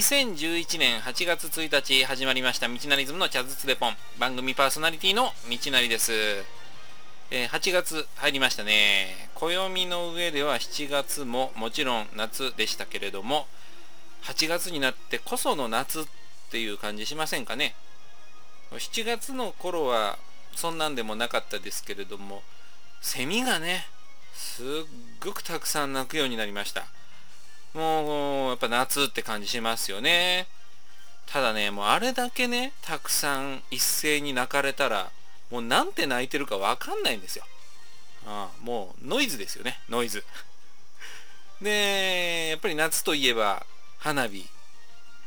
2011年8月1日始まりました道なりズムの茶筒デポン。番組パーソナリティの道なりです、えー、8月入りましたね。暦の上では7月ももちろん夏でしたけれども8月になってこその夏っていう感じしませんかね。7月の頃はそんなんでもなかったですけれどもセミがねすっごくたくさん鳴くようになりました。もうやっぱ夏って感じしますよね。ただねもうあれだけねたくさん一斉に泣かれたらもうなんて泣いてるかわかんないんですよ。ああもうノイズですよねノイズ。でやっぱり夏といえば花火、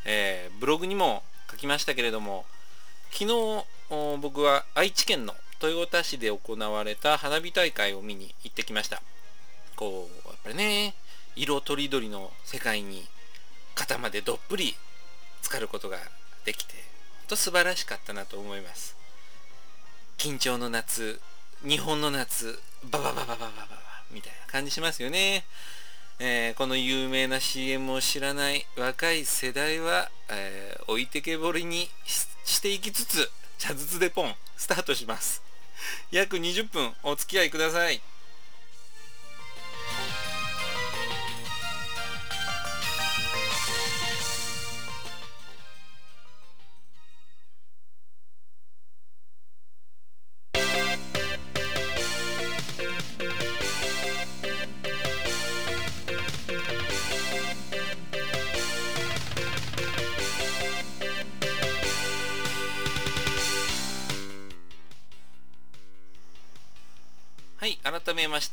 えー、ブログにも書きましたけれども昨日僕は愛知県の豊田市で行われた花火大会を見に行ってきました。こうやっぱりね色とりどりの世界に肩までどっぷり浸かることができて本当素晴らしかったなと思います。緊張の夏日本の夏ババババババババみたいな感じしますよね、えー、この有名な CM を知らない若い世代は、えー、置いてけぼりにしていきつつ茶筒でポンスタートします約20分お付き合いください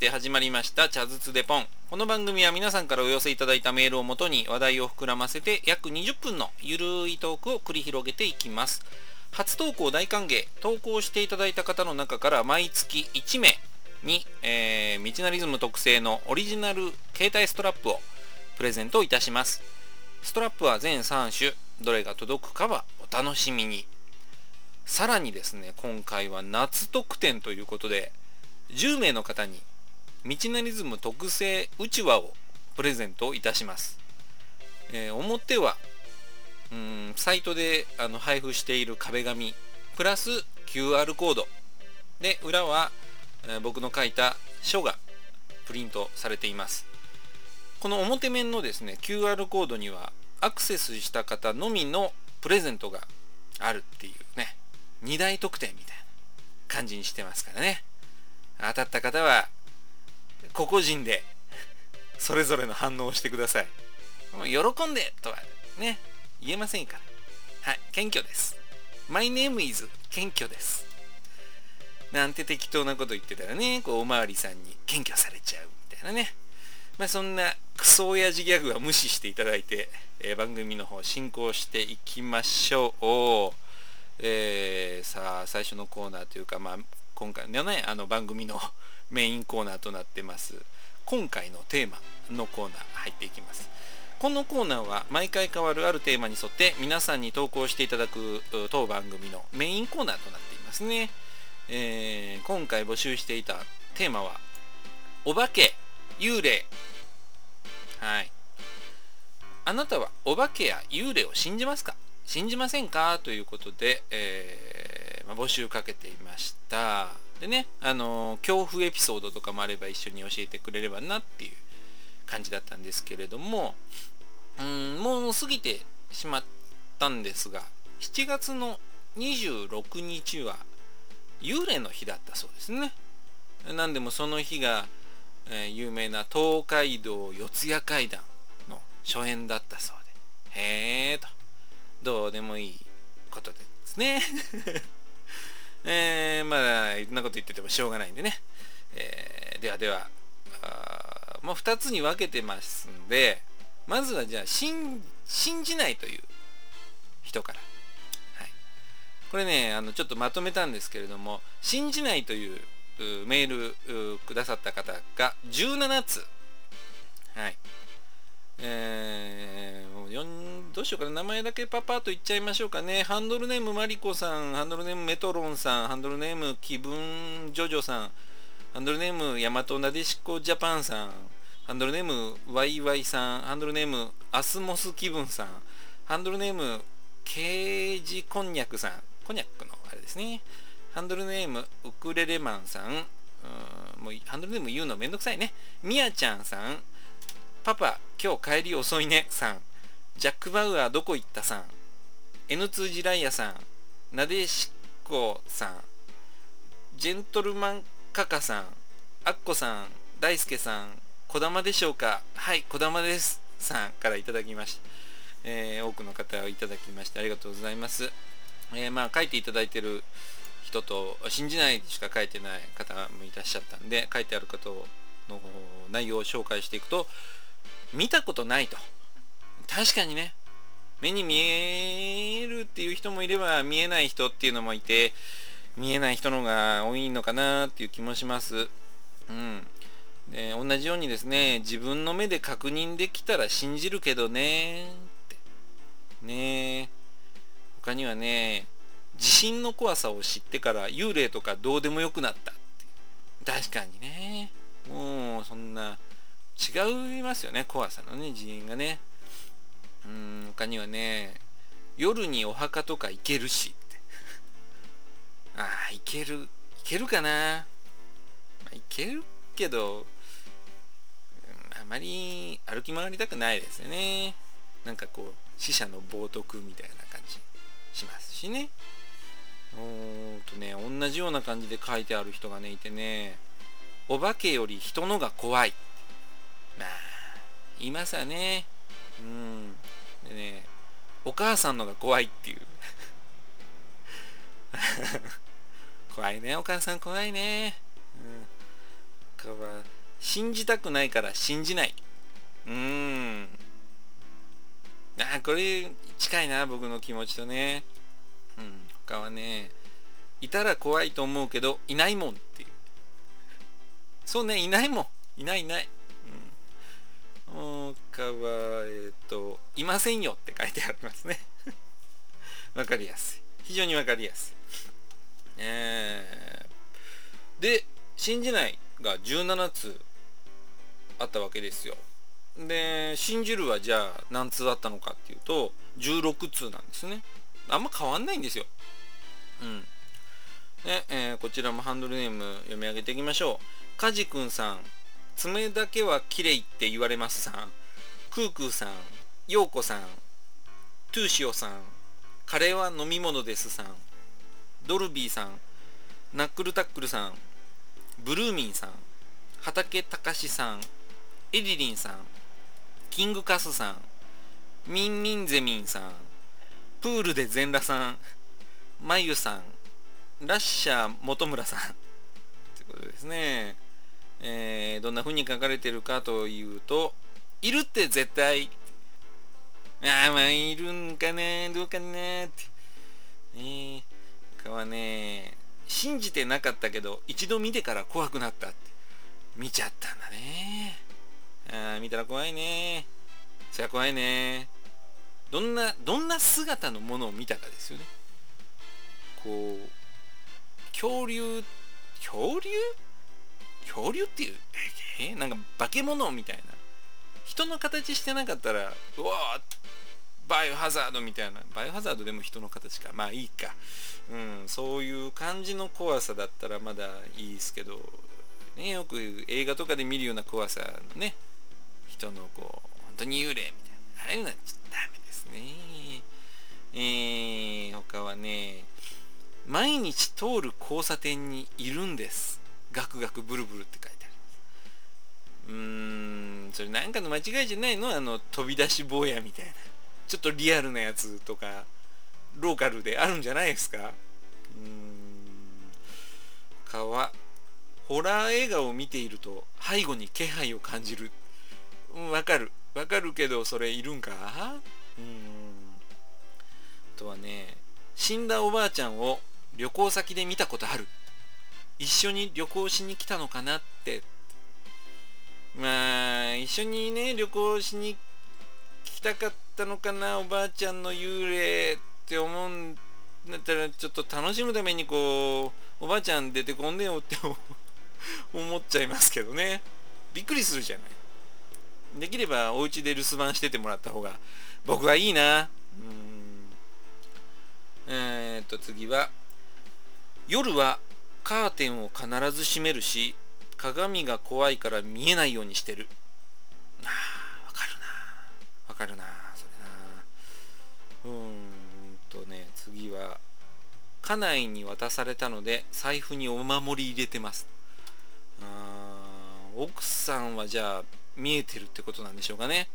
して始まりました茶筒でポン。この番組は皆さんからお寄せいただいたメールをもとに話題を膨らませて約20分のゆるいトークを繰り広げていきます。初投稿大歓迎。投稿していただいた方の中から毎月1名に、えー、道なリズム特製のオリジナル携帯ストラップをプレゼントいたします。ストラップは全3種。どれが届くかはお楽しみに。さらにですね今回は夏特典ということで10名の方に道なリズム特製うちわをプレゼントいたします、えー、表はうんサイトであの配布している壁紙プラス QR コード。で裏は、えー、僕の書いた書がプリントされています。この表面のですね QR コードにはアクセスした方のみのプレゼントがあるっていうね2大特典みたいな感じにしてますからね。当たった方は個々人でそれぞれの反応をしてください。もう喜んでとはね言えませんから。はい謙虚です。My name is 謙虚です。なんて適当なこと言ってたらねこうおまわりさんに謙虚されちゃうみたいなね。まあそんなクソ親父ギャグは無視していただいて、えー、番組の方進行していきましょう。えー、さあ最初のコーナーというかまあ今回のねあの番組のメインコーナーとなってます。今回のテーマのコーナー入っていきます。このコーナーは毎回変わるあるテーマに沿って皆さんに投稿していただく当番組のメインコーナーとなっていますね、えー、今回募集していたテーマはお化け幽霊。はい。あなたはお化けや幽霊を信じますか？信じませんか？ということで、えーまあ、募集かけていました。でねあの恐怖エピソードとかもあれば一緒に教えてくれればなっていう感じだったんですけれどもうんもう過ぎてしまったんですが7月の26日は幽霊の日だったそうですね。何でもその日が、えー、有名な東海道四谷怪談の初演だったそうで。へえと。どうでもいいことですね。えー、まあ、いろんなこと言っててもしょうがないんでね。えー、ではでは、あもう2つに分けてますんで、まずはじゃあ、信じないという人から。はい。これね、あの、ちょっとまとめたんですけれども、信じないというメールくださった方が17つ。はい。えー、どうしようかな。名前だけパパと言っちゃいましょうかね。ハンドルネームマリコさん。ハンドルネームメトロンさん。ハンドルネーム気分ジョジョさん。ハンドルネームヤマトなでしこジャパンさん。ハンドルネームワイワイさん。ハンドルネームアスモス気分さん。ハンドルネームケージこんにゃくさん。こんにゃくのあれですね。ハンドルネームウクレレマンさん。うんもうハンドルネーム言うのめんどくさいね。みやちゃんさん。パパ今日帰り遅いね。さん。ジャック・バウアーどこ行ったさん。N2 ジライアさん。なでしこさん。ジェントルマンカカさん。アッコさん。大輔さん。こだまでしょうか。はいこだまです。さんからいただきました、えー、多くの方をいただきましてありがとうございます、えー、まあ書いていただいてる人と信じないしか書いてない方もいらっしゃったんで書いてある方の内容を紹介していくと見たことないと。確かにね。目に見えるっていう人もいれば見えない人っていうのもいて見えない人の方が多いのかなっていう気もします。うん。で同じようにですね自分の目で確認できたら信じるけどね。ってね。他にはね地震の怖さを知ってから幽霊とかどうでもよくなったっ確かにね。もうそんな違いますよね怖さのね次元がね。うん他にはね夜にお墓とか行けるし ああ行ける行けるかな、ま、行けるけどあまり歩き回りたくないですよね。なんかこう死者の冒涜みたいな感じしますしね。うんとね同じような感じで書いてある人がねいてねお化けより人のが怖い。まあ言いますわね。うん。でねお母さんのが怖いっていう。怖いねお母さん怖いね。うん。か信じたくないから信じない。うーん。あこれ近いな僕の気持ちとね。うん。他はねいたら怖いと思うけどいないもんっていう。そうねいないもん。いないいない。は、えっ、ー、と、いませんよって書いてありますね。わかりやすい。非常にわかりやすい。えー、で、信じないが17通あったわけですよ。で、信じるはじゃあ何通あったのかっていうと、16通なんですね。あんま変わんないんですよ。うん。で、えー、こちらもハンドルネーム読み上げていきましょう。カジ君さん、爪だけは綺麗って言われますさんクークーさんヨーコさんトゥーシオさんカレーは飲み物ですさんドルビーさんナックルタックルさんブルーミンさん畑隆さんエリリンさんキングカスさんミンミンゼミンさんプールで全裸さんまゆさんラッシャー本村さん。ってことですね。えー、どんな風に書かれてるかというと、いるって絶対。ああ、まあ、いるんかな、どうかなって。え、かはね、信じてなかったけど、一度見てから怖くなったって。見ちゃったんだね。ああ、見たら怖いね。そりゃ怖いね。どんな、どんな姿のものを見たかですよね。こう、恐竜、恐竜？恐竜っていうえなんか化け物みたいな人の形してなかったらうわバイオハザードみたいな。バイオハザードでも人の形か。まあいいか。うんそういう感じの怖さだったらまだいいですけど。ねよく映画とかで見るような怖さのね。人のこう本当に幽霊みたいな。ああいうのはちょっとダメですね。えー、他はね毎日通る交差点にいるんです。ガクガクブルブルって書いて。うーんそれなんかの間違いじゃないの？あの飛び出し坊やみたいな。ちょっとリアルなやつとかローカルであるんじゃないですか？うーん。川。ホラー映画を見ていると背後に気配を感じる。わ、うん、かる。わかるけどそれいるんか？うーん。あとはね死んだおばあちゃんを旅行先で見たことある。一緒に旅行しに来たのかなって。まあ一緒にね旅行しに来たかったのかなおばあちゃんの幽霊って思うんだったらちょっと楽しむためにこうおばあちゃん出てこんでよって思っちゃいますけどね。びっくりするじゃない。できればお家で留守番しててもらった方が僕はいいな。うん。えー、っと次は夜はカーテンを必ず閉めるし鏡が怖いから見えないようにしてる。あーわかるな。わかるなそれな。うーんとね次は家内に渡されたので財布にお守り入れてます。あー奥さんはじゃあ見えてるってことなんでしょうかね。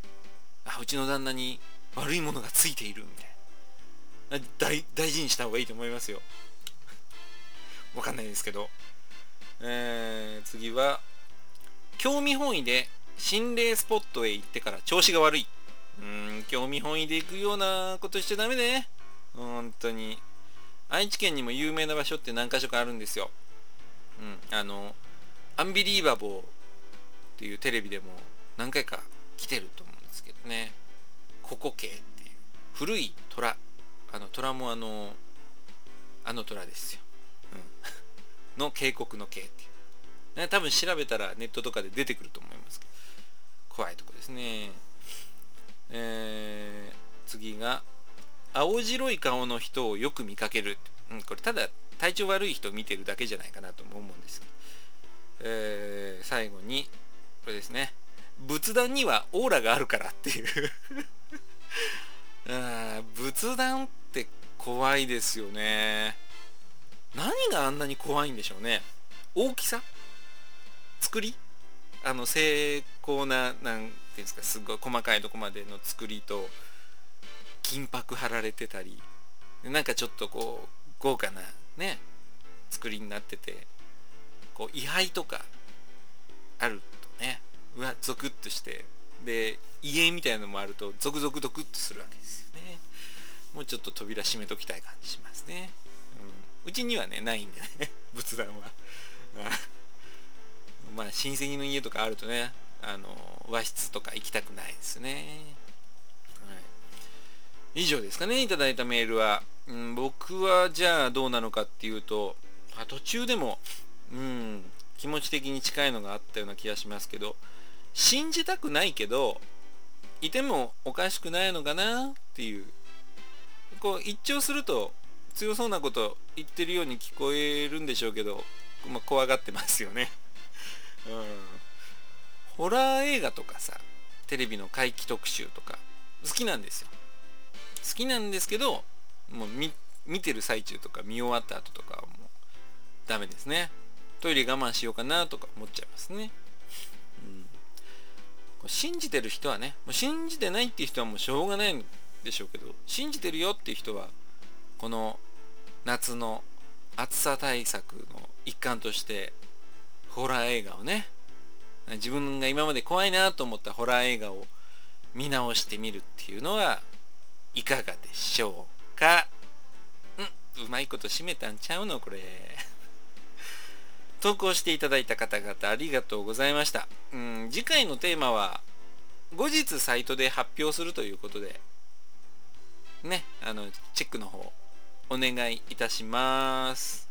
あうちの旦那に悪いものがついているみたいな。大事にした方がいいと思いますよ。わかんないですけど。えー、次は興味本位で心霊スポットへ行ってから調子が悪い。うん興味本位で行くようなことしちゃダメね。本当に。愛知県にも有名な場所って何か所かあるんですよ。うんあのアンビリーバボーっていうテレビでも何回か来てると思うんですけどね。ココケっていう古い虎。あの虎もあのあの虎ですよ、うん、の渓谷の渓っていう、ね、多分調べたらネットとかで出てくると思います。けど怖いとこですね。えー、次が青白い顔の人をよく見かける、うん、これただ体調悪い人を見てるだけじゃないかなと思うんです。けど、えー、最後にこれですね。仏壇にはオーラがあるからっていう。あ仏壇って怖いですよね。何があんなに怖いんでしょうね。大きさ？作り？あの精巧な何ていうんですかすごい細かいとこまでの作りと金箔貼られてたりなんかちょっとこう豪華なね作りになっててこう位牌とかあるとねうわゾクッとしてで家みたいなのもあるとゾクゾクドクッとするわけですよね。もうちょっと扉閉めときたい感じしますね、う、ちにはねないんでね 仏壇は。まあ親戚の家とかあるとねあの和室とか行きたくないですね、はい、以上ですかねいただいたメールは、うん、僕はじゃあどうなのかっていうとあ途中でもうん気持ち的に近いのがあったような気がしますけど信じたくないけどいてもおかしくないのかなっていう。こう一聴すると強そうなこと言ってるように聞こえるんでしょうけど、まあ、怖がってますよね。うん。ホラー映画とかさテレビの怪奇特集とか好きなんですよ。好きなんですけどもう見てる最中とか見終わった後とかはもうダメですね。トイレ我慢しようかなとか思っちゃいますね。うん。信じてる人はねもう信じてないっていう人はもうしょうがないんでしょうけど信じてるよっていう人はこの夏の暑さ対策の一環としてホラー映画をね自分が今まで怖いなと思ったホラー映画を見直してみるっていうのはいかがでしょうか？んうまいこと締めたんちゃうの？これ。投稿していただいた方々ありがとうございました。うん、次回のテーマは後日サイトで発表するということで、ね、あの、チェックの方お願いいたします。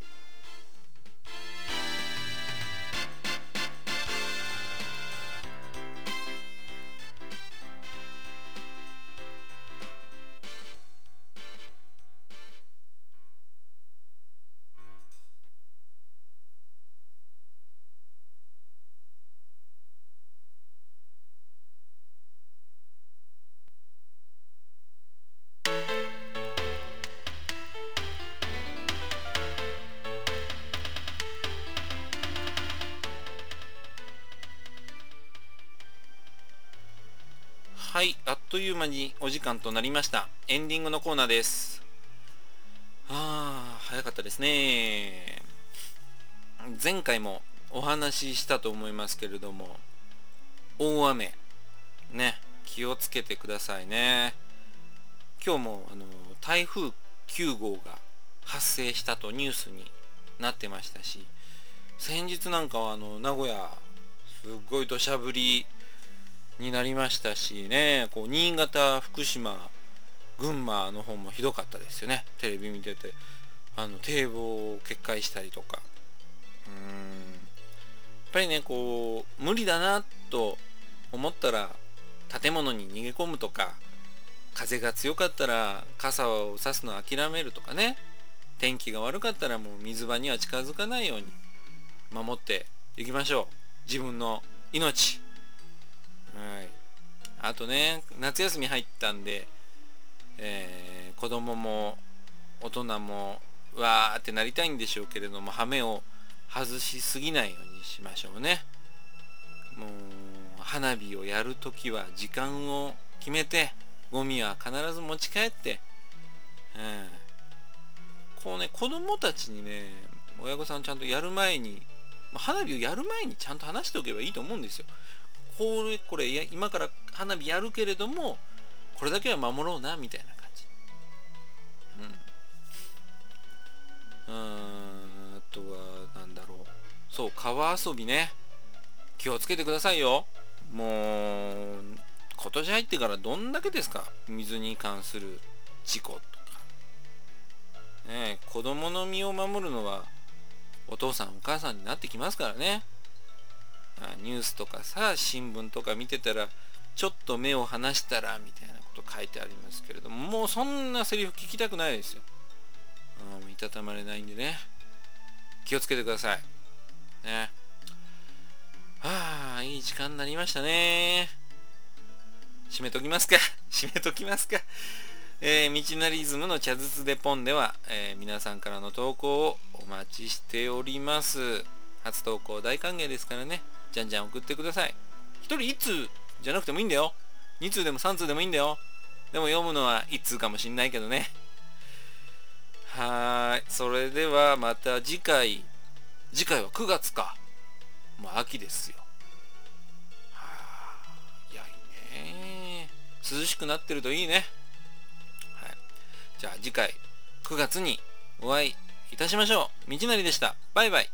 はいあっという間にお時間となりました。エンディングのコーナーです。ああ早かったですね。前回もお話ししたと思いますけれども大雨。ね気をつけてくださいね。今日もあの台風9号が発生したとニュースになってましたし先日なんかはあの名古屋すっごい土砂降りになりましたしね。こう新潟福島群馬の方もひどかったですよね。テレビ見てて。あの堤防を決壊したりとか。うん。やっぱりねこう無理だなと思ったら建物に逃げ込むとか風が強かったら傘を差すのを諦めるとかね。天気が悪かったらもう水場には近づかないように守っていきましょう。自分の命。はい。あとね夏休み入ったんで、えー、子供も大人もわーってなりたいんでしょうけれども羽目を外しすぎないようにしましょうね。もう花火をやるときは時間を決めてゴミは必ず持ち帰って、うん、こうね子供たちにね親御さんちゃんとやる前に花火をやる前にちゃんと話しておけばいいと思うんですよ。これこれ今から花火やるけれどもこれだけは守ろうなみたいな感じ。うん。うんあとはなんだろう。そう川遊びね。気をつけてくださいよ。もう今年入ってからどんだけですか？水に関する事故とか。ね子供の身を守るのはお父さんお母さんになってきますからね。ニュースとかさ新聞とか見てたらちょっと目を離したらみたいなこと書いてありますけれどももうそんなセリフ聞きたくないですよ、うん、いたたまれないんでね。気をつけてください。ね。はあいい時間になりましたね。締めときますか。締めときますか。えー、道なりイズムの茶筒でポンでは、えー、皆さんからの投稿をお待ちしております。初投稿大歓迎ですからね。じゃんじゃん送ってください。1人1通じゃなくてもいいんだよ。2通でも3通でもいいんだよ。でも読むのは1通かもしんないけどね。はーい。それではまた次回。次回は9月か。もう秋ですよ。はあいやいいね。涼しくなってるといいね。はい。じゃあ次回9月にお会いいたしましょう。道なりでした。バイバイ。